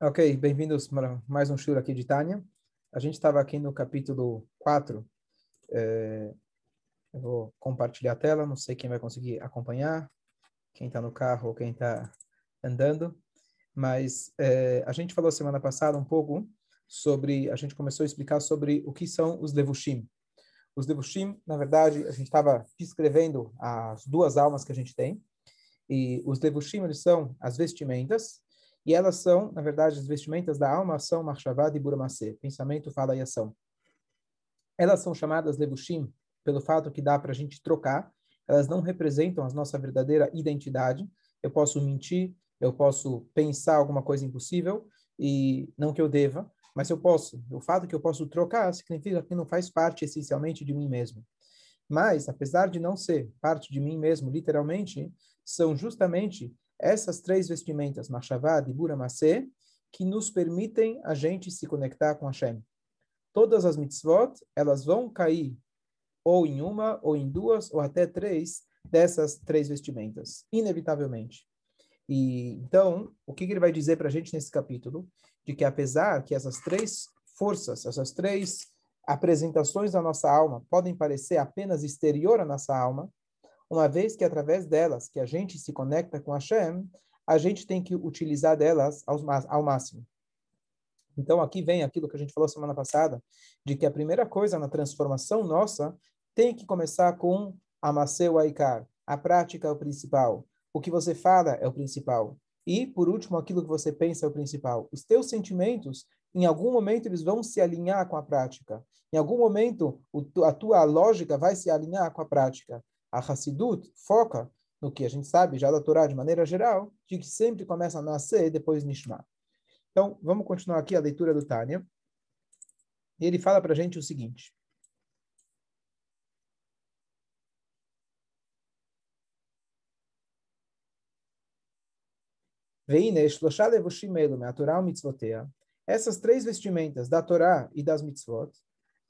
Ok, bem-vindos para mais um show aqui de Tânia. A gente estava aqui no capítulo 4. É, eu vou compartilhar a tela, não sei quem vai conseguir acompanhar, quem está no carro ou quem está andando. Mas é, a gente falou semana passada um pouco sobre, a gente começou a explicar sobre o que são os levushim. Os levushim, na verdade, a gente estava descrevendo as duas almas que a gente tem. E os levushim, eles são as vestimentas, e elas são, na verdade, as vestimentas da alma, ação, marchavad e buramacê, pensamento, fala e ação. Elas são chamadas levushim pelo fato que dá para a gente trocar, elas não representam a nossa verdadeira identidade. Eu posso mentir, eu posso pensar alguma coisa impossível, e não que eu deva, mas eu posso. O fato que eu posso trocar significa que não faz parte essencialmente de mim mesmo. Mas, apesar de não ser parte de mim mesmo, literalmente, são justamente essas três vestimentas, Machavad e Buramase, que nos permitem a gente se conectar com Hashem. Todas as mitzvot, elas vão cair ou em uma, ou em duas, ou até três dessas três vestimentas, inevitavelmente. E então, o que, que ele vai dizer para a gente nesse capítulo? De que apesar que essas três forças, essas três apresentações da nossa alma podem parecer apenas exterior à nossa alma, uma vez que através delas que a gente se conecta com Hashem, a gente tem que utilizar delas ao, ao máximo. Então aqui vem aquilo que a gente falou semana passada, de que a primeira coisa na transformação nossa tem que começar com Amaseu Aikar. A prática é o principal. O que você fala é o principal. E, por último, aquilo que você pensa é o principal. Os teus sentimentos, em algum momento, eles vão se alinhar com a prática. Em algum momento, a tua lógica vai se alinhar com a prática. A Hassidut foca no que a gente sabe já da Torá de maneira geral, de que sempre começa a nascer e depois Nishma. Então, vamos continuar aqui a leitura do Tânia. E ele fala para a gente o seguinte. Essas três vestimentas da Torá e das mitzvot,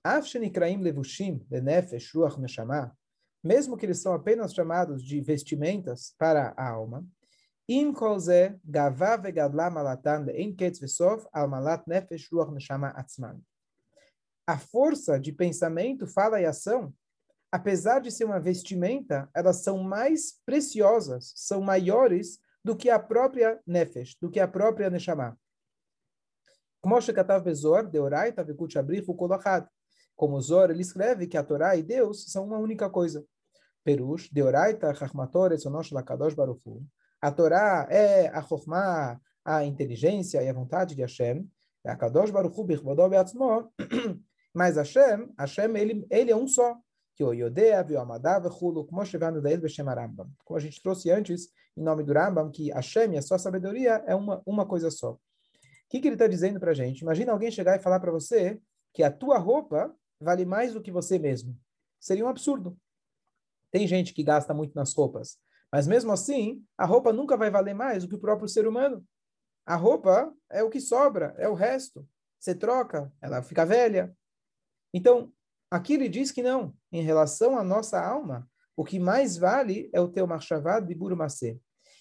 Afshenikraim levushim lenefesh ruach neshama, mesmo que eles são apenas chamados de vestimentas para a alma, im kolze gava vegadla malatan le'en ketz vesof al malat nefesh ruach neshama atzman. A força de pensamento, fala e ação, apesar de ser uma vestimenta, elas são mais preciosas, são maiores do que a própria nefesh, do que a própria neshama. Como Shekatav Bezor, Deoraita Vekut Abrifu Kolachad. Como Zor, ele escreve que a Torá e Deus são uma única coisa. Perush, Deoraita, Chachmator, Etzonosh, Lakadosh, Barufu. A Torá é a Chokhmah, a inteligência e a vontade de Hashem. A Kadosh Baruchu, Birvodov Beatzmo. Mas Hashem, Hashem, ele, ele é um só. Que o Yodea, Vioamadav, Hulu, como chegando daí, Beshem Rambam. Como a gente trouxe antes, em nome do Rambam, que Hashem e a sua sabedoria é uma, uma coisa só. O que, que ele está dizendo para a gente? Imagina alguém chegar e falar para você que a tua roupa vale mais do que você mesmo. Seria um absurdo. Tem gente que gasta muito nas roupas, mas mesmo assim, a roupa nunca vai valer mais do que o próprio ser humano. A roupa é o que sobra, é o resto. Você troca, ela fica velha. Então, aqui ele diz que não. Em relação à nossa alma, o que mais vale é o teu marchavad de Burumacê.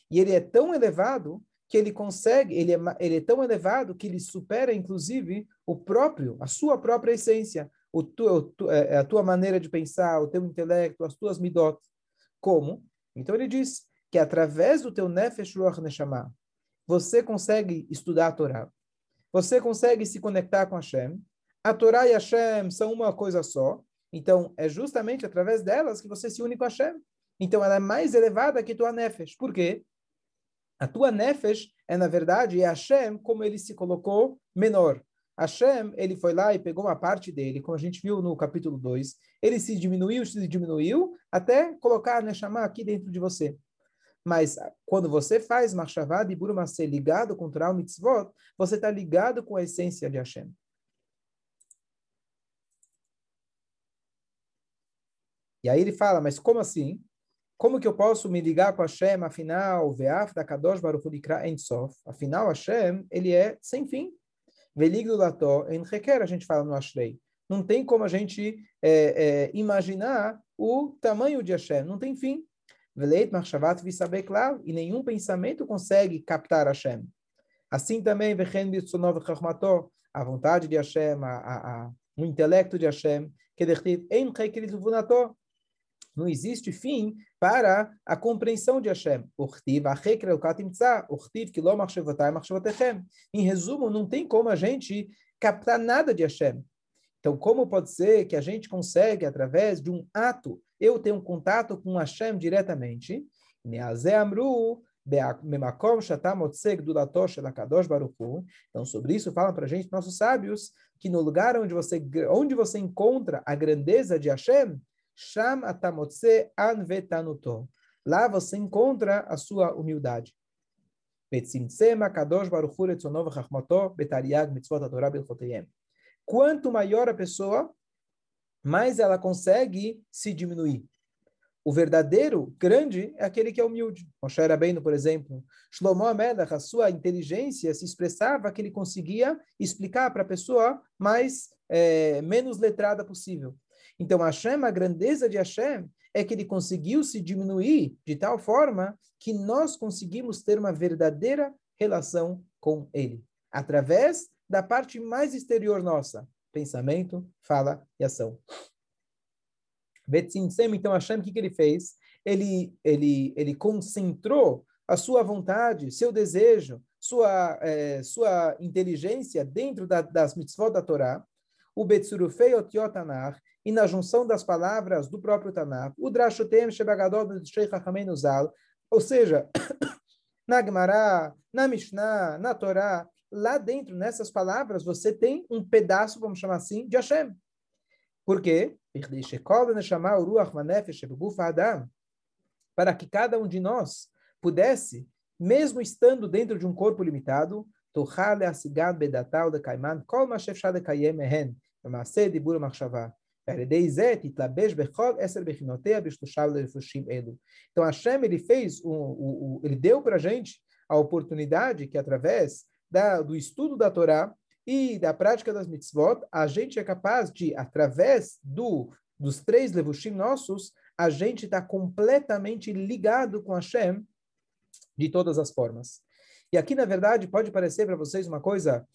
E ele é tão elevado que ele consegue, ele é, ele é tão elevado que ele supera, inclusive, o próprio, a sua própria essência o tu, é, é a tua maneira de pensar, o teu intelecto, as tuas midot. Como? Então ele diz que através do teu nefesh ruach neshama, você consegue estudar a Torá. Você consegue se conectar com Hashem. A Torá e Hashem são uma coisa só. Então, é justamente através delas que você se une com Hashem. Então, ela é mais elevada que tua nefesh. Por quê? A tua nefesh é, na verdade, é Hashem como ele se colocou menor. Hashem, ele foi lá e pegou uma parte dele, como a gente viu no capítulo 2, ele se diminuiu, se diminuiu, até colocar Neshama aqui dentro de você. Mas quando você faz Machshavad e Burumase ligado com Torah Mitzvot, você está ligado com a essência de Hashem. E aí ele fala, mas como assim? Como que eu posso me ligar com Hashem? Afinal, Ve'af da Kadosh Baruch Hu Ensof. Afinal, Hashem, ele é sem fim. Veligulato em requer, a gente fala no Ashrei. Não tem como a gente é, é, imaginar o tamanho de Hashem, não tem fim. Veleit machshavat visabeklav, e nenhum pensamento consegue captar Hashem. Assim também, a vontade de Hashem, a, a, a, o intelecto de Hashem, que não existe fim para a compreensão de Hashem. Em resumo, não tem como a gente captar nada de Hashem. Então, como pode ser que a gente consegue, através de um ato, eu tenho um contato com Hashem diretamente? Então, sobre isso falam para a gente nossos sábios que no lugar onde você, onde você encontra a grandeza de Hashem, Sham atamotse anvetanuto. Lá você encontra a sua humildade. Quanto maior a pessoa, mais ela consegue se diminuir. O verdadeiro grande é aquele que é humilde. Moshe Rabbeinu, por exemplo, Shlomo Amelach, a sua inteligência se expressava que ele conseguia explicar para a pessoa mais é, menos letrada possível. Então, Hashem, a grandeza de Hashem é que ele conseguiu se diminuir de tal forma que nós conseguimos ter uma verdadeira relação com ele, através da parte mais exterior nossa, pensamento, fala e ação. Betzinsem, então Hashem, o que, que ele fez? Ele, ele, ele concentrou a sua vontade, seu desejo, sua, eh, sua inteligência dentro da, das mitzvot da Torá, o Betsurufei Otiotanar, e na junção das palavras do próprio Tanakh, o Drashutem Shebagadol Sheikh Hachamen Uzal, ou seja, na Gemara, na Mishnah, na Torá, lá dentro, nessas palavras, você tem um pedaço, vamos chamar assim, de Hashem. Por quê? Para que cada um de nós pudesse, mesmo estando dentro de um corpo limitado, então Hashem ele fez o, o, ele deu para a gente a oportunidade que através da, do estudo da Torá e da prática das mitzvot a gente é capaz de através do dos três levushim nossos a gente está completamente ligado com Hashem de todas as formas. E aqui, na verdade, pode parecer para vocês uma coisa.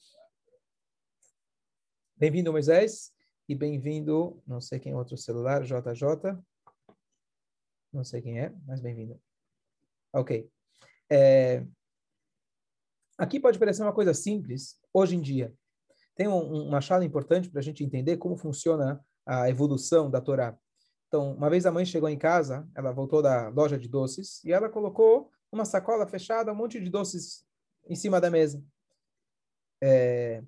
Bem-vindo, Moisés. E bem-vindo, não sei quem é outro celular, JJ. Não sei quem é, mas bem-vindo. Ok. É, aqui pode parecer uma coisa simples, hoje em dia. Tem um, uma chave importante para a gente entender como funciona a evolução da Torá. Então, uma vez a mãe chegou em casa, ela voltou da loja de doces e ela colocou uma sacola fechada, um monte de doces em cima da mesa. É,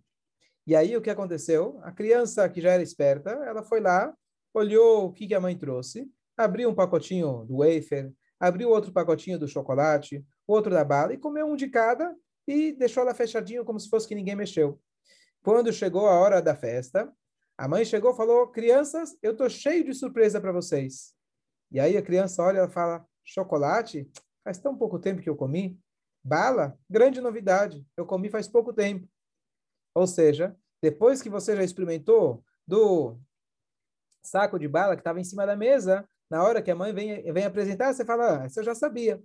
e aí o que aconteceu? A criança que já era esperta, ela foi lá, olhou o que, que a mãe trouxe, abriu um pacotinho do wafer, abriu outro pacotinho do chocolate, outro da bala e comeu um de cada e deixou ela fechadinho como se fosse que ninguém mexeu. Quando chegou a hora da festa, a mãe chegou e falou: "Crianças, eu tô cheio de surpresa para vocês". E aí a criança olha e fala: "Chocolate? Faz tão pouco tempo que eu comi. Bala? Grande novidade. Eu comi faz pouco tempo". Ou seja, depois que você já experimentou do saco de bala que estava em cima da mesa, na hora que a mãe vem, vem apresentar, você fala, ah, você já sabia.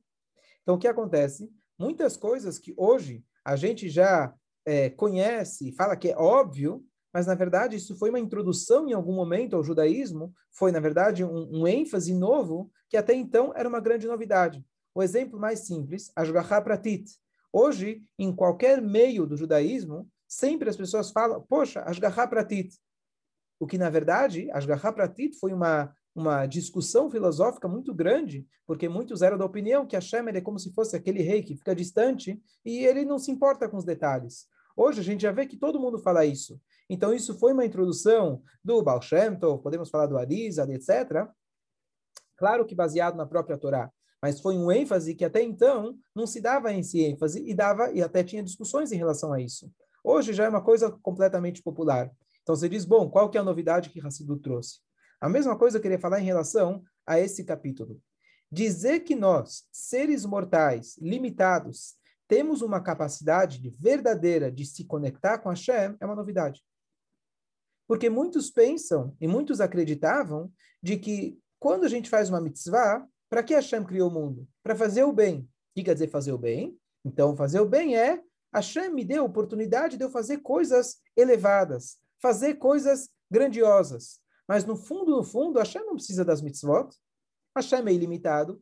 Então, o que acontece? Muitas coisas que hoje a gente já é, conhece, fala que é óbvio, mas na verdade isso foi uma introdução em algum momento ao judaísmo, foi na verdade um, um ênfase novo que até então era uma grande novidade. O exemplo mais simples, Ashgaha Pratit. Hoje, em qualquer meio do judaísmo, sempre as pessoas falam, poxa, Ashgaha Pratit. O que, na verdade, Ashgaha Pratit foi uma, uma discussão filosófica muito grande, porque muitos eram da opinião que Hashem é como se fosse aquele rei que fica distante e ele não se importa com os detalhes. Hoje a gente já vê que todo mundo fala isso. Então isso foi uma introdução do Baal Shem Tov, podemos falar do Arizal, etc. Claro que baseado na própria Torá, mas foi um ênfase que até então não se dava esse ênfase e dava e até tinha discussões em relação a isso. Hoje já é uma coisa completamente popular. Então você diz, bom, qual que é a novidade que Hassidu trouxe? A mesma coisa eu queria falar em relação a esse capítulo. Dizer que nós, seres mortais, limitados, temos uma capacidade de verdadeira de se conectar com Hashem é uma novidade. Porque muitos pensam e muitos acreditavam de que quando a gente faz uma mitzvah, para que Hashem criou o mundo? Para fazer o bem. O que quer dizer fazer o bem? Então, fazer o bem é Hashem me deu oportunidade de eu fazer coisas elevadas, fazer coisas grandiosas. Mas no fundo, no fundo, Hashem não precisa das mitzvot. Hashem é ilimitado.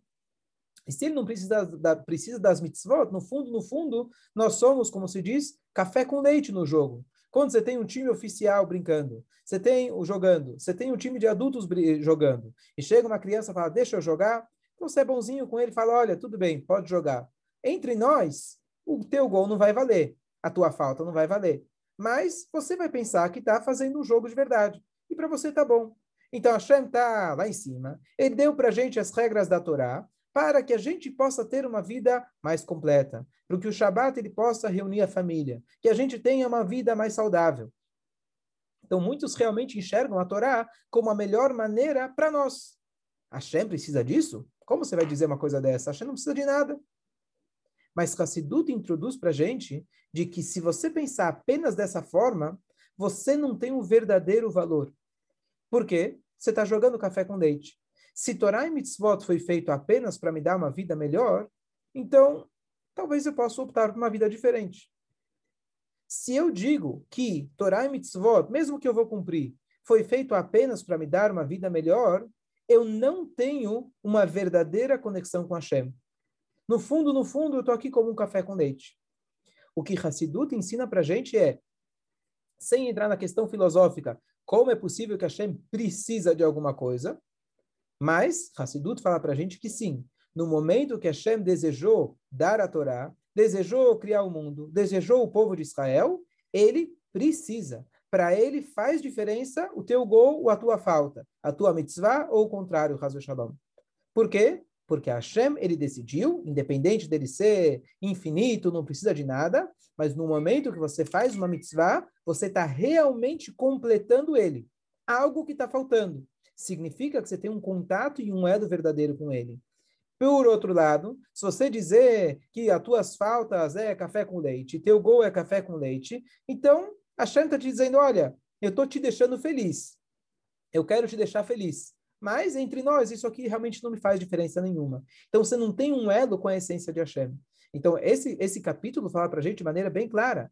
E se ele não precisa, da, precisa das mitzvot, no fundo, no fundo, nós somos, como se diz, café com leite no jogo. Quando você tem um time oficial brincando, você tem o jogando, você tem um time de adultos jogando, e chega uma criança e fala, deixa eu jogar, você é bonzinho com ele, fala, olha, tudo bem, pode jogar. Entre nós, o teu gol não vai valer, a tua falta não vai valer. Mas você vai pensar que está fazendo um jogo de verdade. E para você tá bom. Então Hashem está lá em cima. Ele deu para a gente as regras da Torá para que a gente possa ter uma vida mais completa, para que o Shabat ele possa reunir a família, que a gente tenha uma vida mais saudável. Então muitos realmente enxergam a Torá como a melhor maneira para nós. Hashem precisa disso? Como você vai dizer uma coisa dessa? Hashem não precisa de nada. Mas Hassidut introduz para a gente de que se você pensar apenas dessa forma, você não tem um verdadeiro valor. Por quê? Você está jogando café com leite. Se Torá e Mitzvot foi feito apenas para me dar uma vida melhor, então talvez eu possa optar por uma vida diferente. Se eu digo que Torá e Mitzvot, mesmo que eu vou cumprir, foi feito apenas para me dar uma vida melhor, eu não tenho uma verdadeira conexão com Hashem. No fundo, no fundo, eu estou aqui como um café com leite. O que Hassidut ensina para a gente é, sem entrar na questão filosófica, como é possível que Hashem precisa de alguma coisa, mas Hassidut fala para a gente que sim, no momento que Hashem desejou dar a Torá, desejou criar o mundo, desejou o povo de Israel, ele precisa. Para ele faz diferença o teu gol ou a tua falta, a tua mitzvah ou o contrário, Hazu Shalom. Por quê? Porque Hashem, ele decidiu, independente dele ser infinito, não precisa de nada, mas no momento que você faz uma mitzvah, você está realmente completando ele. Algo que está faltando significa que você tem um contato e um elo verdadeiro com ele. Por outro lado, se você dizer que as tuas faltas é café com leite, teu gol é café com leite, então a Shem está te dizendo, olha, eu estou te deixando feliz. Eu quero te deixar feliz. Mas entre nós, isso aqui realmente não me faz diferença nenhuma. Então você não tem um elo com a essência de Hashem. Então esse, esse capítulo fala para a gente de maneira bem clara.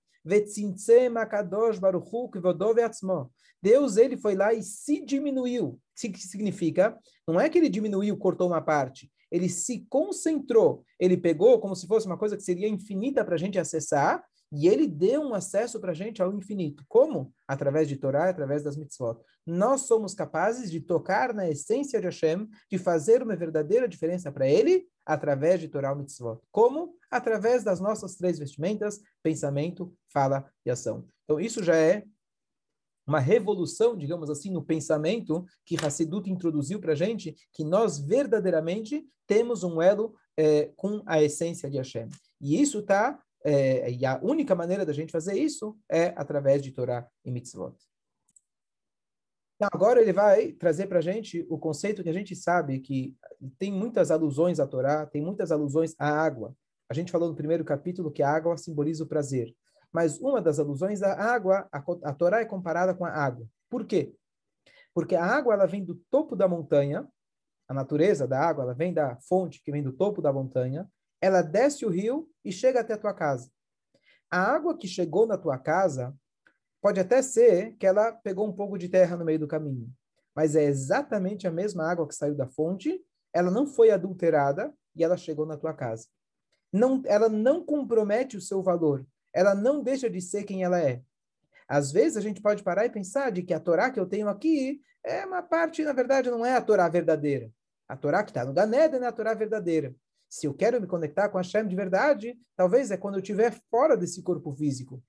Deus ele foi lá e se diminuiu. O que significa? Não é que ele diminuiu, cortou uma parte. Ele se concentrou. Ele pegou como se fosse uma coisa que seria infinita para a gente acessar e ele deu um acesso para a gente ao infinito. Como? Através de Torá, através das mitzvot. Nós somos capazes de tocar na essência de Hashem, de fazer uma verdadeira diferença para ele, através de Torá e mitzvot. Como? Através das nossas três vestimentas, pensamento, fala e ação. Então, isso já é uma revolução, digamos assim, no pensamento que Hassidut introduziu para a gente, que nós verdadeiramente temos um elo é, com a essência de Hashem. E isso está é, e a única maneira da gente fazer isso é através de Torá e Mitzvot. Então, agora ele vai trazer para a gente o conceito que a gente sabe que tem muitas alusões à Torá, tem muitas alusões à água. A gente falou no primeiro capítulo que a água simboliza o prazer. Mas uma das alusões à água, a, a Torá é comparada com a água. Por quê? Porque a água ela vem do topo da montanha, a natureza da água ela vem da fonte que vem do topo da montanha, ela desce o rio e chega até a tua casa. A água que chegou na tua casa pode até ser que ela pegou um pouco de terra no meio do caminho, mas é exatamente a mesma água que saiu da fonte, ela não foi adulterada e ela chegou na tua casa. Não, ela não compromete o seu valor, ela não deixa de ser quem ela é. Às vezes a gente pode parar e pensar de que a Torá que eu tenho aqui é uma parte, na verdade, não é a Torá verdadeira. A Torá que está no Ganeda é a Torá verdadeira. Se eu quero me conectar com a Hashem de verdade, talvez é quando eu estiver fora desse corpo físico.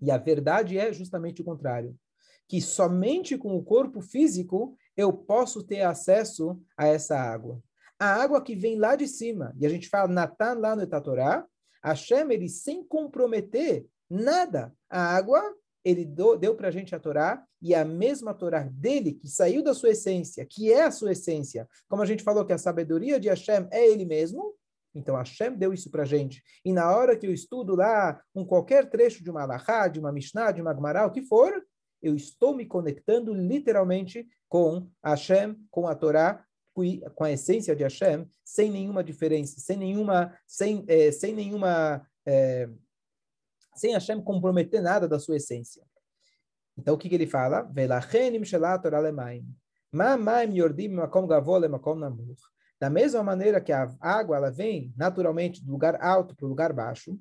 E a verdade é justamente o contrário. Que somente com o corpo físico eu posso ter acesso a essa água. A água que vem lá de cima, e a gente fala Natan lá no Etatorá, Hashem, ele sem comprometer nada, a água ele deu para a gente a Torá, e a mesma Torá dele, que saiu da sua essência, que é a sua essência, como a gente falou que a sabedoria de Hashem é ele mesmo, então Hashem deu isso para a gente. E na hora que eu estudo lá um qualquer trecho de uma Alahá, de uma Mishnah, de uma Gemara, o que for, eu estou me conectando literalmente com Hashem, com a Torá, com a essência de Hashem, sem nenhuma diferença, sem nenhuma, sem, é, sem nenhuma é, sem Hashem comprometer nada da sua essência. Então, o que, que ele fala? Da mesma maneira que a água ela vem naturalmente do lugar alto para o lugar baixo,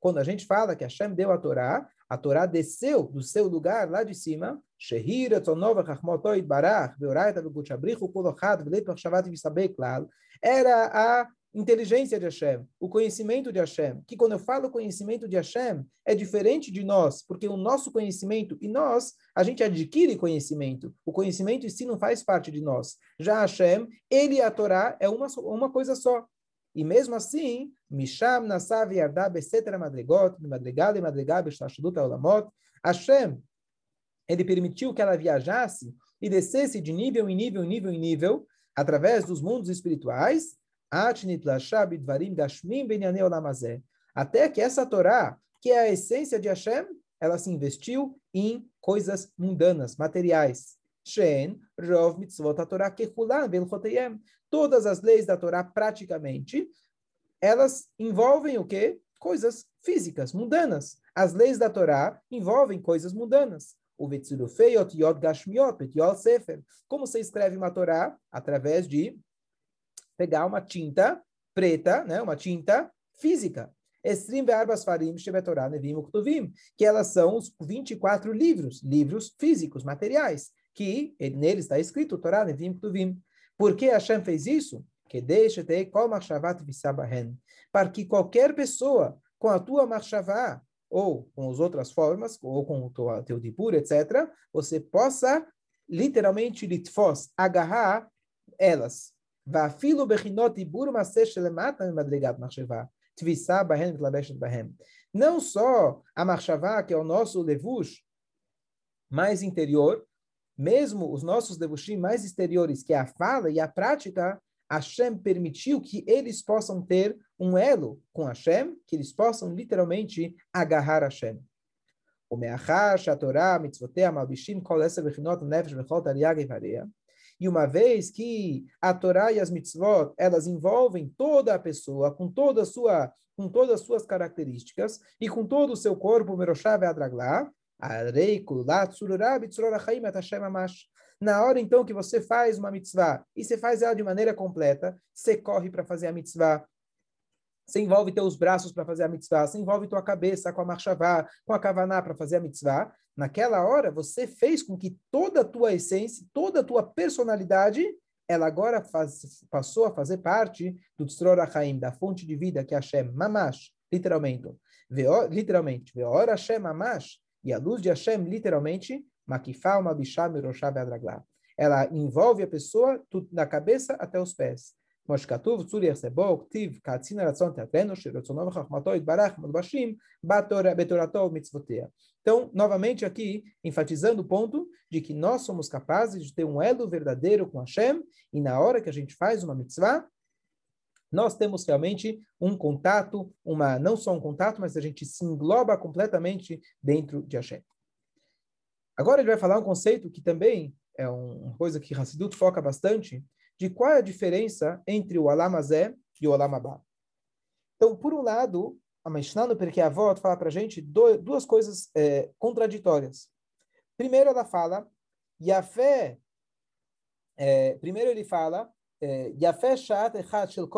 quando a gente fala que Hashem deu a Torá, a Torá desceu do seu lugar lá de cima, era a inteligência de Hashem, o conhecimento de Hashem. Que quando eu falo conhecimento de Hashem, é diferente de nós, porque o nosso conhecimento e nós, a gente adquire conhecimento. O conhecimento em si não faz parte de nós. Já Hashem, ele e a Torá é uma, uma coisa só. E mesmo assim, Misham Nasav Yardá Besetera Madrigot, Madrigal e Madrigal Beshtashudut Olamot, Hashem, ele permitiu que ela viajasse e descesse de nível em nível em nível em nível, através dos mundos espirituais, até que essa Torá, que é a essência de Hashem, ela se investiu em coisas mundanas, materiais. Shen, a Torá. Todas as leis da Torá, praticamente, elas envolvem o quê? Coisas físicas, mundanas. As leis da Torá envolvem coisas mundanas. O Gashmiot, Sefer. Como você escreve uma Torá? Através de pegar uma tinta preta, né, uma tinta física. Estrim Be'arbas Farim Shebetorah Nevim Uktuvim, que elas são os 24 livros, livros físicos, materiais, que nele está escrito Torah Nevim Uktuvim. Por que Hashem fez isso? Que deixa ter kol visabahen, para que qualquer pessoa com a tua marshavá, ou com as outras formas, ou com o teu dipur, etc., você possa literalmente litfos, agarrar elas, ואפילו בחינות עיבור מעשה שלמטה ממדרגת מחשבה, תביסה בהן מתלבשת בהם. Não só a marchavá, que é o nosso levush mais interior, mesmo os nossos levushim mais exteriores, que é a fala e a prática, Hashem permitiu que eles possam ter um elo com Hashem, que eles possam literalmente agarrar Hashem. O meachar, Torah, mitzvotea, malbishim, kol essa bechinot, nefesh, bechol, tariag e vareia. E uma vez que a Torá e as mitzvot, elas envolvem toda a pessoa, com toda a sua, com todas as suas características, e com todo o seu corpo, Meroshav na hora então que você faz uma mitzvah e você faz ela de maneira completa, você corre para fazer a mitzvah, você envolve teus braços para fazer a mitzvah, você envolve tua cabeça com a marchavá, com a kavaná para fazer a mitzvah, naquela hora você fez com que toda a tua essência, toda a tua personalidade, ela agora faz, passou a fazer parte do Tzror HaChaim, da fonte de vida que é Hashem, Mamash, literalmente. Veo, literalmente, Veor Hashem Mamash, e a luz de Hashem, literalmente, Makifá, Mabishá, Miroshá, Beadraglá. Ela envolve a pessoa da cabeça até os pés. כמו שכתוב, צור יחסבו, כתיב, כעצין הרצון תיאטרנו, שרצונו וחכמתו יתברך מלבשים בתורתו ובמצוותיה. Então, novamente aqui, enfatizando o ponto de que nós somos capazes de ter um elo verdadeiro com Hashem, e na hora que a gente faz uma mitzvah, nós temos realmente um contato, uma não só um contato, mas a gente se engloba completamente dentro de Hashem. Agora ele vai falar um conceito que também é uma coisa que Hassidut foca bastante, de qual é a diferença entre o Alamazé e o Alamabá. Então, por um lado, a Mishnah no Perkei Avot fala para a gente duas coisas é, contraditórias. Primeiro, ela fala, Yafé, é, primeiro ele fala, é, Yafé Shat Echat Shel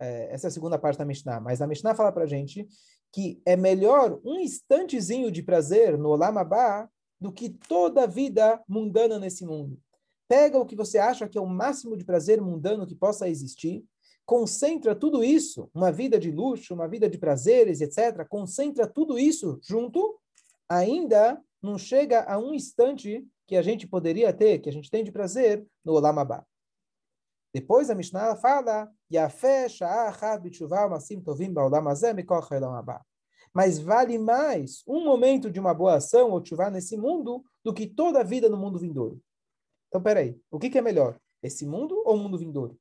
é, essa é a segunda parte da Mishnah, mas a Mishnah fala para a gente que é melhor um instantezinho de prazer no Olamabá do que toda a vida mundana nesse mundo. Pega o que você acha que é o máximo de prazer mundano que possa existir, concentra tudo isso, uma vida de luxo, uma vida de prazeres, etc., concentra tudo isso junto, ainda não chega a um instante que a gente poderia ter, que a gente tem de prazer no Olam. Depois a Mishnah fala, mas vale mais um momento de uma boa ação ou chuva nesse mundo do que toda a vida no mundo vindouro. Então, peraí, o que, que é melhor? Esse mundo ou o mundo vindouro?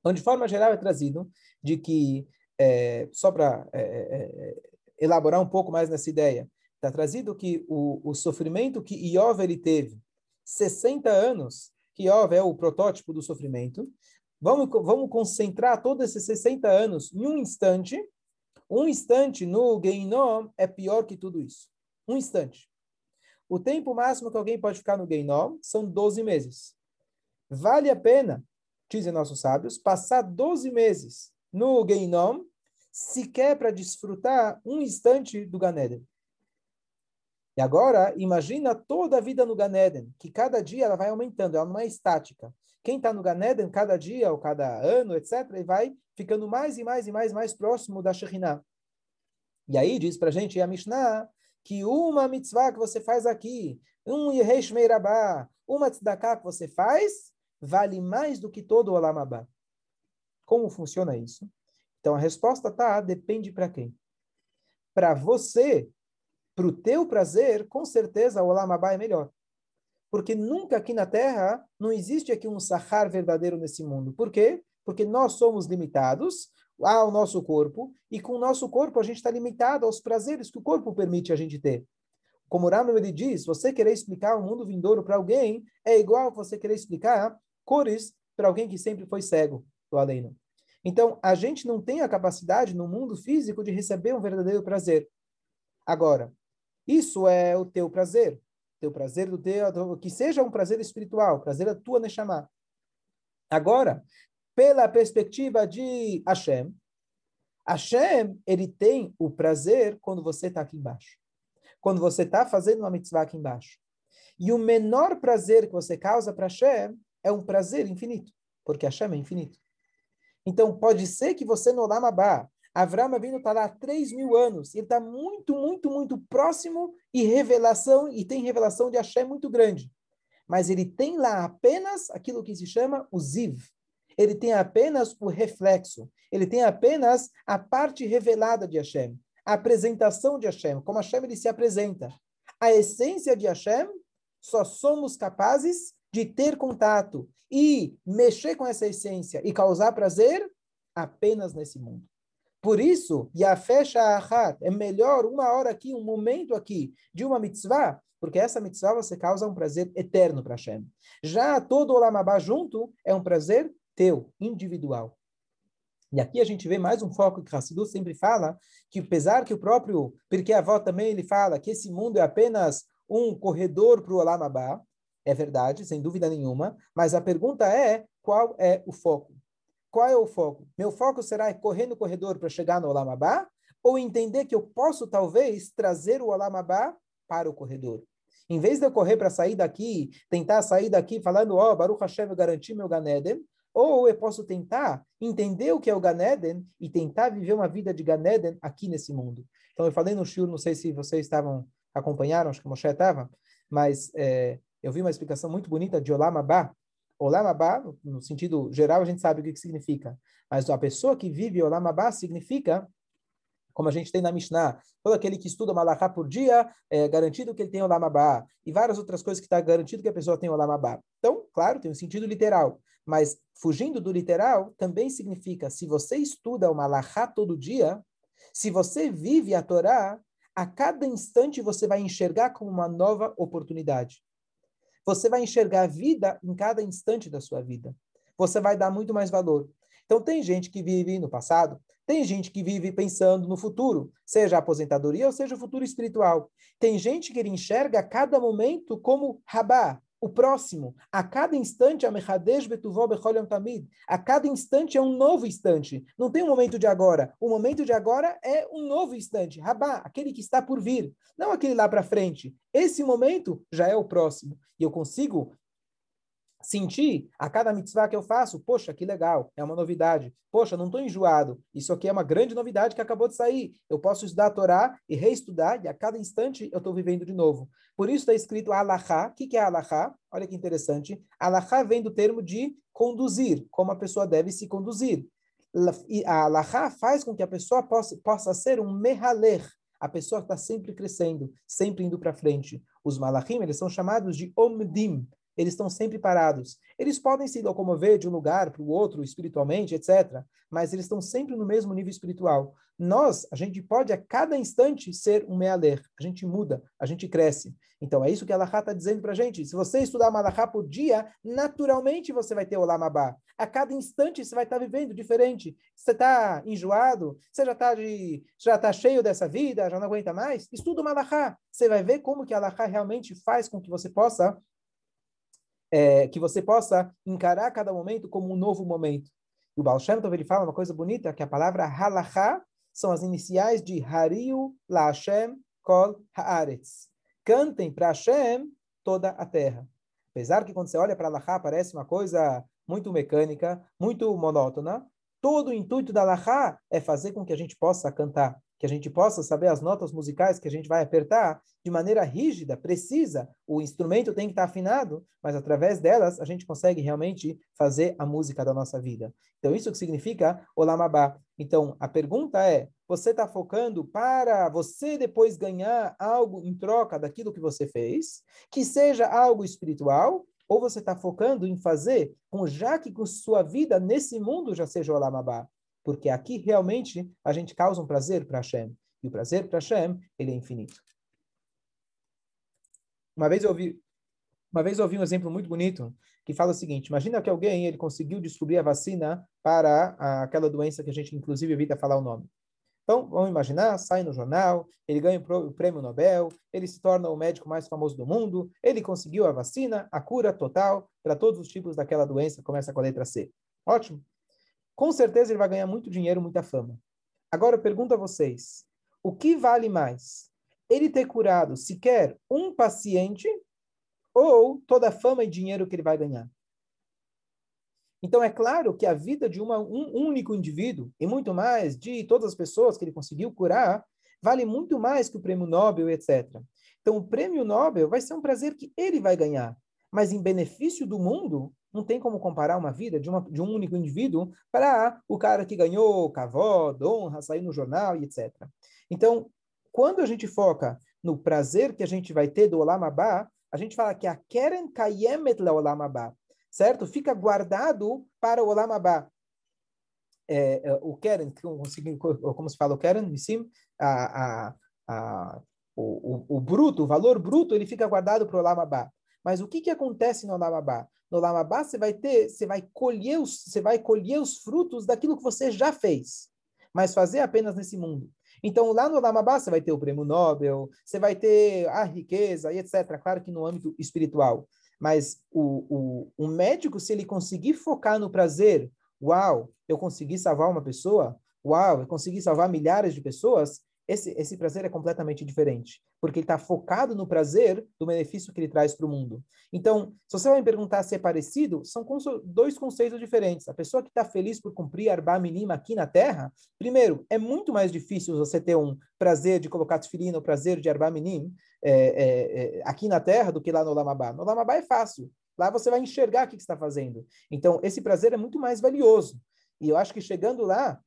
Então, de forma geral, é trazido de que, é, só para é, é, é, elaborar um pouco mais nessa ideia, está trazido que o, o sofrimento que Iov ele teve, 60 anos, que Iov é o protótipo do sofrimento, vamos, vamos concentrar todos esses 60 anos em um instante, Um instante no Geinom é pior que tudo isso. Um instante. O tempo máximo que alguém pode ficar no Geinom são 12 meses. Vale a pena, dizem nossos sábios, passar 12 meses no Geinom sequer para desfrutar um instante do Ganeden. E agora, imagina toda a vida no Ganeden, que cada dia ela vai aumentando, ela não é estática. Quem está no Ganeden, cada dia ou cada ano, etc., ele vai ficando mais e mais e mais mais próximo da Shekhinah. E aí diz para a gente a Mishnah que uma mitzvah que você faz aqui, um Yehesh Meirabá, uma tzedakah que você faz, vale mais do que todo o Olam Abba. Como funciona isso? Então a resposta tá, depende para quem. Para você, para o teu prazer, com certeza o Olam Abba é melhor. Porque nunca aqui na Terra não existe aqui um sahar verdadeiro nesse mundo. Por quê? Porque nós somos limitados ao nosso corpo e com o nosso corpo a gente está limitado aos prazeres que o corpo permite a gente ter. Como Rambam ele diz, você querer explicar o mundo vindouro para alguém é igual você querer explicar cores para alguém que sempre foi cego, o além. Então, a gente não tem a capacidade no mundo físico de receber um verdadeiro prazer. Agora, isso é o teu prazer. Teu prazer do teu, que seja um prazer espiritual, prazer da tua Neshama. Agora, pela perspectiva de Hashem, Hashem, ele tem o prazer quando você está aqui embaixo. Quando você está fazendo uma mitzvah aqui embaixo. E o menor prazer que você causa para Hashem é um prazer infinito, porque Hashem é infinito. Então, pode ser que você no Lamabá, Avram Avinu está lá há 3 mil anos, ele está muito, muito, muito próximo e revelação, e tem revelação de Hashem muito grande. Mas ele tem lá apenas aquilo que se chama o Ziv. Ele tem apenas o reflexo. Ele tem apenas a parte revelada de Hashem. A apresentação de Hashem, como Hashem ele se apresenta. A essência de Hashem, só somos capazes de ter contato e mexer com essa essência e causar prazer apenas nesse mundo. Por isso, Yafé Sha'achat, é melhor uma hora aqui, um momento aqui de uma mitzvah, porque essa mitzvah você causa um prazer eterno para Hashem. Já todo o Olamabá junto é um prazer teu, individual. E aqui a gente vê mais um foco que Hassidu sempre fala, que apesar que o próprio a avó também ele fala que esse mundo é apenas um corredor para o Olamabá, é verdade, sem dúvida nenhuma, mas a pergunta é qual é o foco? Qual é o foco? Meu foco será correr no corredor para chegar no Olamabá ou entender que eu posso talvez trazer o Olamabá para o corredor? Em vez de eu correr para sair daqui, tentar sair daqui falando, ó, oh, Baruch Hashem, eu garanti meu Ganeden, ou eu posso tentar entender o que é o Ganeden e tentar viver uma vida de Ganeden aqui nesse mundo. Então, eu falei no Shur, não sei se vocês estavam, acompanharam, acho que o Moshe estava, mas é, eu vi uma explicação muito bonita de Olam Abba. Olam Abba, no sentido geral, a gente sabe o que, que significa. Mas a pessoa que vive Olam Abba significa, como a gente tem na Mishnah, todo aquele que estuda Malachá por dia, é garantido que ele tem Olam Abba. E várias outras coisas que está garantido que a pessoa tem Olam Abba. Então, claro, tem um sentido literal. Mas, fugindo do literal, também significa, se você estuda o Malachá todo dia, se você vive a Torá, a cada instante você vai enxergar como uma nova oportunidade. Você vai enxergar a vida em cada instante da sua vida. Você vai dar muito mais valor. Então, tem gente que vive no passado, tem gente que vive pensando no futuro, seja a aposentadoria ou seja o futuro espiritual. Tem gente que enxerga cada momento como rabá, o próximo. A cada instante, a cada instante é um novo instante. Não tem um momento de agora. O momento de agora é um novo instante. Rabá, aquele que está por vir, não aquele lá para frente. Esse momento já é o próximo. E eu consigo sentir a cada mitzvah que eu faço, poxa, que legal, é uma novidade. Poxa, não estou enjoado. Isso aqui é uma grande novidade que acabou de sair. Eu posso estudar a Torá e reestudar, e a cada instante eu estou vivendo de novo. Por isso está escrito Alahá. O que, que é Alahá? Olha que interessante. Alahá vem do termo de conduzir, como a pessoa deve se conduzir. E a Alahá faz com que a pessoa possa, possa ser um mehaler, a pessoa está sempre crescendo, sempre indo para frente. Os malachim, eles são chamados de omdim, eles estão sempre parados. Eles podem se locomover de um lugar para o outro espiritualmente, etc., mas eles estão sempre no mesmo nível espiritual. Nós, a gente pode a cada instante ser um mealer. A gente muda, a gente cresce. Então, é isso que a Allahá está dizendo para a gente. Se você estudar Malachá por dia, naturalmente você vai ter o Lamabá. A cada instante você vai estar tá vivendo diferente. Você está enjoado, você já está já tá cheio dessa vida, já não aguenta mais. Estuda Malachá. Você vai ver como que a Allahá realmente faz com que você possa é, que você possa encarar cada momento como um novo momento. E o Baal Shem Tov, ele fala uma coisa bonita, que a palavra halachá são as iniciais de Hariu La Hashem Kol Haaretz. Cantem para Hashem toda a terra. Apesar que quando você olha para halachá parece uma coisa muito mecânica, muito monótona, todo o intuito da halachá é fazer com que a gente possa cantar que a gente possa saber as notas musicais que a gente vai apertar de maneira rígida, precisa. O instrumento tem que estar afinado, mas através delas a gente consegue realmente fazer a música da nossa vida. Então, isso que significa Olamabá. Então, a pergunta é: você está focando para você depois ganhar algo em troca daquilo que você fez, que seja algo espiritual, ou você está focando em fazer com já que com sua vida nesse mundo já seja Olamabá? Porque aqui realmente a gente causa um prazer para Hashem. E o prazer para Hashem, ele é infinito. Uma vez eu ouvi, uma vez eu ouvi um exemplo muito bonito que fala o seguinte: imagina que alguém ele conseguiu descobrir a vacina para a, aquela doença que a gente inclusive evita falar o nome. Então, vamos imaginar, sai no jornal, ele ganha o prêmio Nobel, ele se torna o médico mais famoso do mundo, ele conseguiu a vacina, a cura total para todos os tipos daquela doença, começa com a letra C. Ótimo com certeza ele vai ganhar muito dinheiro, muita fama. Agora eu pergunto a vocês: o que vale mais? Ele ter curado sequer um paciente ou toda a fama e dinheiro que ele vai ganhar? Então é claro que a vida de uma, um único indivíduo, e muito mais de todas as pessoas que ele conseguiu curar, vale muito mais que o prêmio Nobel, etc. Então o prêmio Nobel vai ser um prazer que ele vai ganhar, mas em benefício do mundo, não tem como comparar uma vida de, uma, de um único indivíduo para o cara que ganhou cavó, honra, sair no jornal e etc. Então, quando a gente foca no prazer que a gente vai ter do Olam Abba, a gente fala que a Keren Kayemet la Olam Abba, certo? Fica guardado para o Olam Abba. É, é, o Keren, como se fala o Keren, sim, a, a, a, o, o, o bruto, o valor bruto, ele fica guardado para o Olam Abba. Mas o que, que acontece no Olam Abba? No Olam Abba você vai ter, você vai colher os, você vai colher os frutos daquilo que você já fez, mas fazer apenas nesse mundo. Então, lá no Olam Abba você vai ter o prêmio Nobel, você vai ter a riqueza e etc. Claro que no âmbito espiritual. Mas o, o, o médico, se ele conseguir focar no prazer, uau, eu consegui salvar uma pessoa, uau, eu consegui salvar milhares de pessoas, esse, esse prazer é completamente diferente, porque ele está focado no prazer do benefício que ele traz para o mundo. Então, se você vai me perguntar se é parecido, são dois conceitos diferentes. A pessoa que está feliz por cumprir Arba Minima aqui na Terra, primeiro, é muito mais difícil você ter um prazer de colocar tefilina, o prazer de Arba Minim, é, é, é, aqui na Terra do que lá no Lamabá. No Lamabá é fácil. Lá você vai enxergar o que, que está fazendo. Então, esse prazer é muito mais valioso. E eu acho que chegando lá,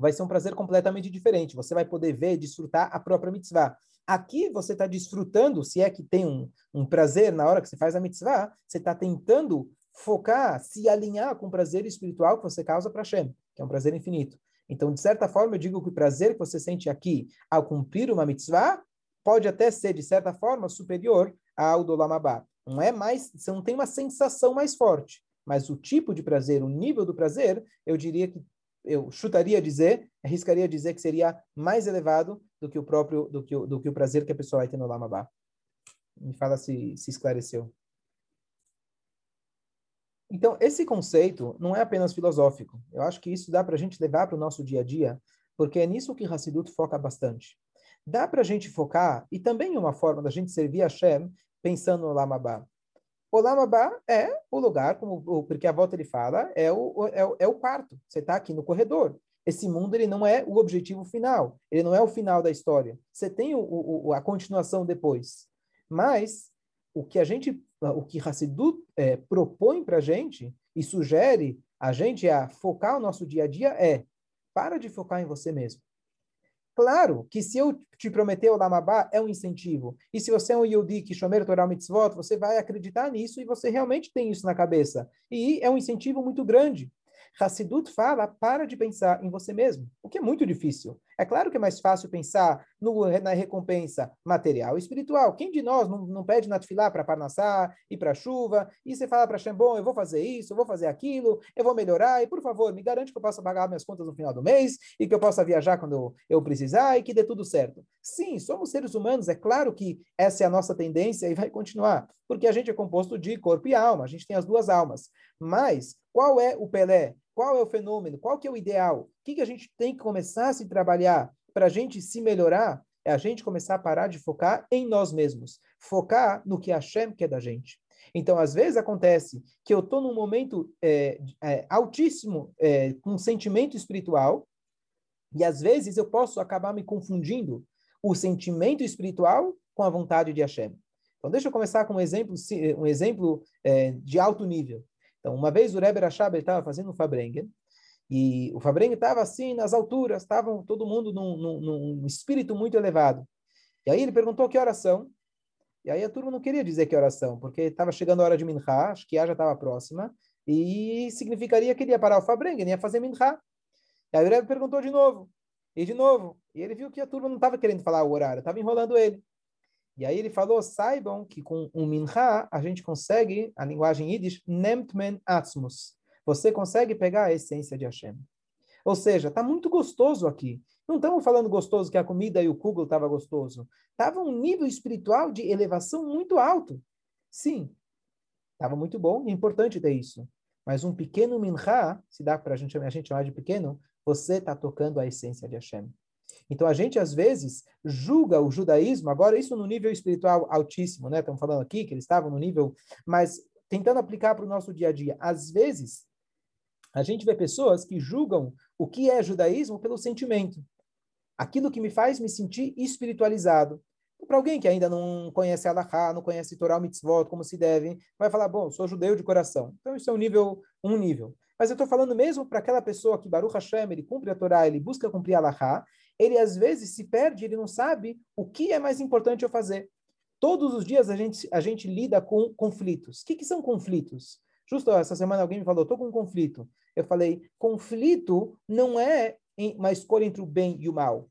vai ser um prazer completamente diferente. Você vai poder ver, desfrutar a própria mitzvah. Aqui você está desfrutando, se é que tem um, um prazer na hora que você faz a mitzvah, você está tentando focar, se alinhar com o prazer espiritual que você causa para Hashem, que é um prazer infinito. Então, de certa forma, eu digo que o prazer que você sente aqui ao cumprir uma mitzvah pode até ser, de certa forma, superior ao do Lamabá. Não é mais, você não tem uma sensação mais forte, mas o tipo de prazer, o nível do prazer, eu diria que eu chutaria dizer, arriscaria dizer que seria mais elevado do que o próprio, do que o, do que o prazer que a pessoa vai ter no Lamabá. Me fala se, se esclareceu. Então, esse conceito não é apenas filosófico. Eu acho que isso dá para a gente levar para o nosso dia a dia, porque é nisso que Hassidut foca bastante. Dá para a gente focar, e também uma forma da gente servir a Shem, pensando no Lamabá. O Lamabá é o lugar, como o porque a volta ele fala, é o, é, é o quarto. Você está aqui no corredor. Esse mundo ele não é o objetivo final. Ele não é o final da história. Você tem o, o, a continuação depois. Mas o que a gente, o que Hassidut é, propõe para a gente e sugere a gente a focar o nosso dia a dia é para de focar em você mesmo. Claro que se eu te prometer o Lamabá é um incentivo. E se você é um Yodi que chomer Torah Mitzvot, você vai acreditar nisso e você realmente tem isso na cabeça. E é um incentivo muito grande. Hassidut fala, para de pensar em você mesmo, o que é muito difícil. É claro que é mais fácil pensar no, na recompensa material e espiritual. Quem de nós não, não pede na tefilá para parnassar e para chuva, e você fala para bom, eu vou fazer isso, eu vou fazer aquilo, eu vou melhorar, e por favor, me garante que eu possa pagar minhas contas no final do mês, e que eu possa viajar quando eu precisar, e que dê tudo certo. Sim, somos seres humanos, é claro que essa é a nossa tendência e vai continuar, porque a gente é composto de corpo e alma, a gente tem as duas almas. Mas, qual é o Pelé? Qual é o fenômeno? Qual que é o ideal? Que, que a gente tem que começar a se trabalhar para a gente se melhorar? É a gente começar a parar de focar em nós mesmos. Focar no que Hashem quer da gente. Então, às vezes acontece que eu estou num momento é, é, altíssimo, é, com um sentimento espiritual, e às vezes eu posso acabar me confundindo o sentimento espiritual com a vontade de Hashem. Então, deixa eu começar com um exemplo, um exemplo é, de alto nível. Então, uma vez o Rebbe Rashab estava fazendo o Fabrengen, e o Fabrengen estava assim, nas alturas, estavam todo mundo num, num, num, espírito muito elevado. E aí ele perguntou que oração, e aí a turma não queria dizer que oração, porque estava chegando a hora de Minha, acho que já estava próxima, e significaria que ele ia parar o Fabrengen, ia fazer Minha. E aí o Rebbe perguntou de novo, e de novo, e ele viu que a turma não estava querendo falar o horário, estava enrolando ele. E aí ele falou, saibam que com um minha a gente consegue, a linguagem yiddish, nemtmen atzmus. Você consegue pegar a essência de Hashem. Ou seja, está muito gostoso aqui. Não estamos falando gostoso que a comida e o kugel estava gostoso. Estava um nível espiritual de elevação muito alto. Sim, estava muito bom, é importante ter isso. Mas um pequeno minha, se dá para gente, a gente chamar de pequeno, você está tocando a essência de Hashem. Então a gente às vezes julga o judaísmo, agora isso no nível espiritual altíssimo, né? Estamos falando aqui que eles estavam no nível, mas tentando aplicar para o nosso dia a dia. Às vezes a gente vê pessoas que julgam o que é judaísmo pelo sentimento. Aquilo que me faz me sentir espiritualizado. Para alguém que ainda não conhece Allah, não conhece Torah Mitzvot como se deve, vai falar, bom, sou judeu de coração. Então isso é um nível, um nível. Mas eu estou falando mesmo para aquela pessoa que Baruch Hashem, ele cumpre a Torá, ele busca cumprir a Allah, ele às vezes se perde, ele não sabe o que é mais importante eu fazer. Todos os dias a gente, a gente lida com conflitos. O que, que são conflitos? Justo essa semana alguém me falou, estou com um conflito. Eu falei, conflito não é uma escolha entre o bem e o mal.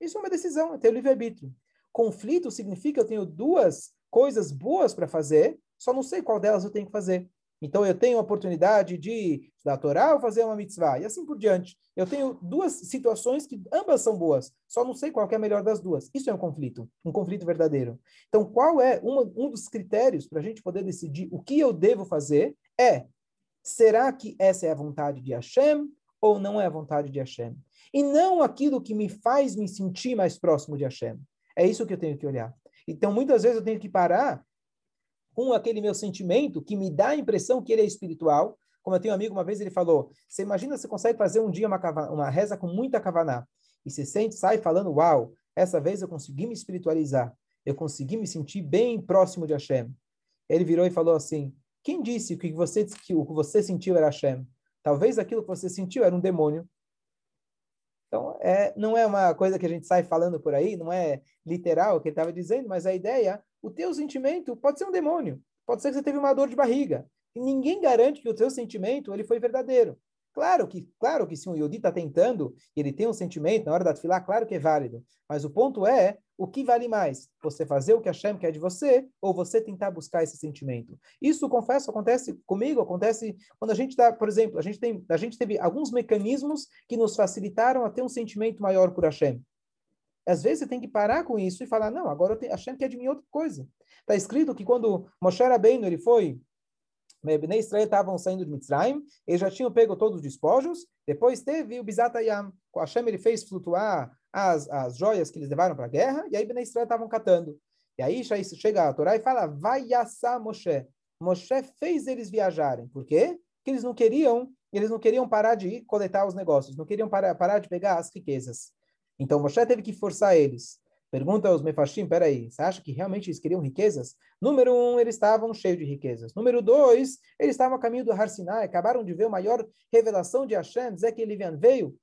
Isso é uma decisão, é ter livre-arbítrio. Conflito significa que eu tenho duas coisas boas para fazer, só não sei qual delas eu tenho que fazer. Então, eu tenho a oportunidade de estudar a Torá ou fazer uma mitzvah, e assim por diante. Eu tenho duas situações que ambas são boas, só não sei qual é a melhor das duas. Isso é um conflito, um conflito verdadeiro. Então, qual é uma, um dos critérios para a gente poder decidir o que eu devo fazer? É, será que essa é a vontade de Hashem ou não é a vontade de Hashem? E não aquilo que me faz me sentir mais próximo de Hashem. É isso que eu tenho que olhar. Então, muitas vezes eu tenho que parar com aquele meu sentimento que me dá a impressão que ele é espiritual. Como eu tenho um amigo, uma vez ele falou: Você imagina você consegue fazer um dia uma, uma reza com muita kavaná e se sente, sai falando: Uau, essa vez eu consegui me espiritualizar, eu consegui me sentir bem próximo de Hashem. Ele virou e falou assim: Quem disse que você, que o que você sentiu era Hashem? Talvez aquilo que você sentiu era um demônio. Então, é, não é uma coisa que a gente sai falando por aí, não é literal o que ele estava dizendo, mas a ideia o teu sentimento pode ser um demônio. Pode ser que você teve uma dor de barriga. E ninguém garante que o teu sentimento ele foi verdadeiro. Claro que, claro que se um Yodi está tentando, ele tem um sentimento na hora da filar, claro que é válido. Mas o ponto é, o que vale mais? Você fazer o que Hashem quer de você ou você tentar buscar esse sentimento? Isso, confesso, acontece comigo, acontece quando a gente está, por exemplo, a gente, tem, a gente teve alguns mecanismos que nos facilitaram a ter um sentimento maior por Hashem. Às vezes você tem que parar com isso e falar, não, agora eu tenho, Hashem quer de mim outra coisa. Está escrito que quando Moshe Rabbeinu ele foi, Bnei Israel estavam saindo de Mitzrayim, eles já tinham pego todos os despojos, depois teve o Bizatayam. Hashem ele fez flutuar as, as joias que eles levaram para a guerra, e aí Bnei Israel estavam catando. E aí chega a Torá e fala, vai Yassá Moshe. Moshe fez eles viajarem. Por quê? Porque eles não queriam, eles não queriam parar de coletar os negócios, não queriam parar, parar de pegar as riquezas. Então Moshe teve que forçar eles. Pergunta aos Mefashim, peraí, você acha que realmente eles queriam riquezas? Número um, eles estavam cheios de riquezas. Número dois, eles estavam a caminho do Har Sinai, acabaram de ver a maior revelação de Hashem, dizer que Elivian veio.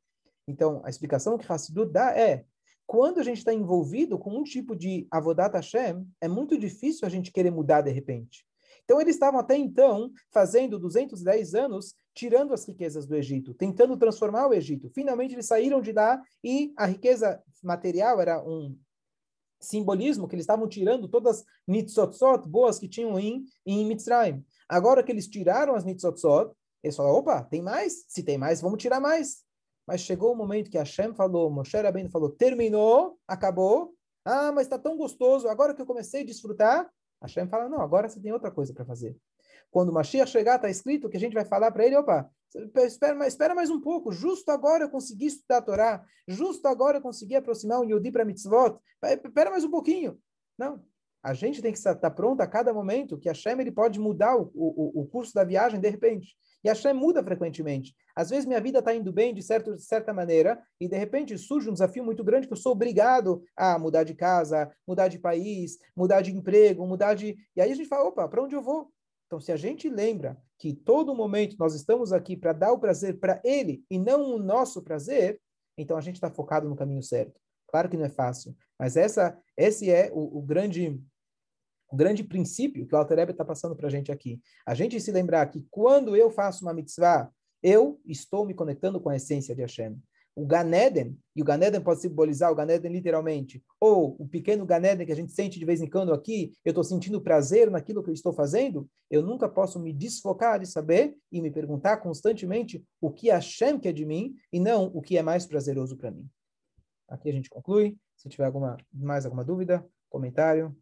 Então, a explicação que Hassidut dá é, quando a gente está envolvido com um tipo de Avodat Hashem, é muito difícil a gente querer mudar de repente. Então, eles estavam até então fazendo 210 anos, tirando as riquezas do Egito, tentando transformar o Egito. Finalmente, eles saíram de lá e a riqueza material era um simbolismo que eles estavam tirando todas as nitzotzot boas que tinham em, em Mitzrayim. Agora que eles tiraram as nitzotzot, eles falaram, opa, tem mais? Se tem mais, vamos tirar mais. Mas chegou o momento que Hashem falou, Moshe Rabbeinu falou, terminou, acabou. Ah, mas está tão gostoso, agora que eu comecei a desfrutar, Hashem fala, não, agora você tem outra coisa para fazer. Quando o Mashiach chegar, está escrito que a gente vai falar para ele, opa, espera, espera mais um pouco, justo agora eu consegui estudar a Torá, justo agora eu consegui aproximar o Yudi para mitzvot, espera mais um pouquinho. Não, a gente tem que estar pronto a cada momento que Hashem ele pode mudar o, o, o curso da viagem de repente. E Hashem muda frequentemente. Às vezes minha vida está indo bem de, certo, de certa maneira e de repente surge um desafio muito grande que eu sou obrigado a mudar de casa, mudar de país, mudar de emprego, mudar de... E aí a gente fala, opa, para onde eu vou? Então, se a gente lembra que todo momento nós estamos aqui para dar o prazer para ele e não o nosso prazer, então a gente está focado no caminho certo. Claro que não é fácil, mas essa, esse é o, o grande o grande princípio que o Alter está passando para a gente aqui. A gente se lembrar que quando eu faço uma mitzvah, eu estou me conectando com a essência de Hashem. O Ganeden, e o Ganeden pode simbolizar o Ganeden literalmente, ou o pequeno Ganeden que a gente sente de vez em quando aqui, eu estou sentindo prazer naquilo que eu estou fazendo, eu nunca posso me desfocar de saber e me perguntar constantemente o que Hashem quer de mim e não o que é mais prazeroso para mim. Aqui a gente conclui. Se tiver alguma, mais alguma dúvida, comentário,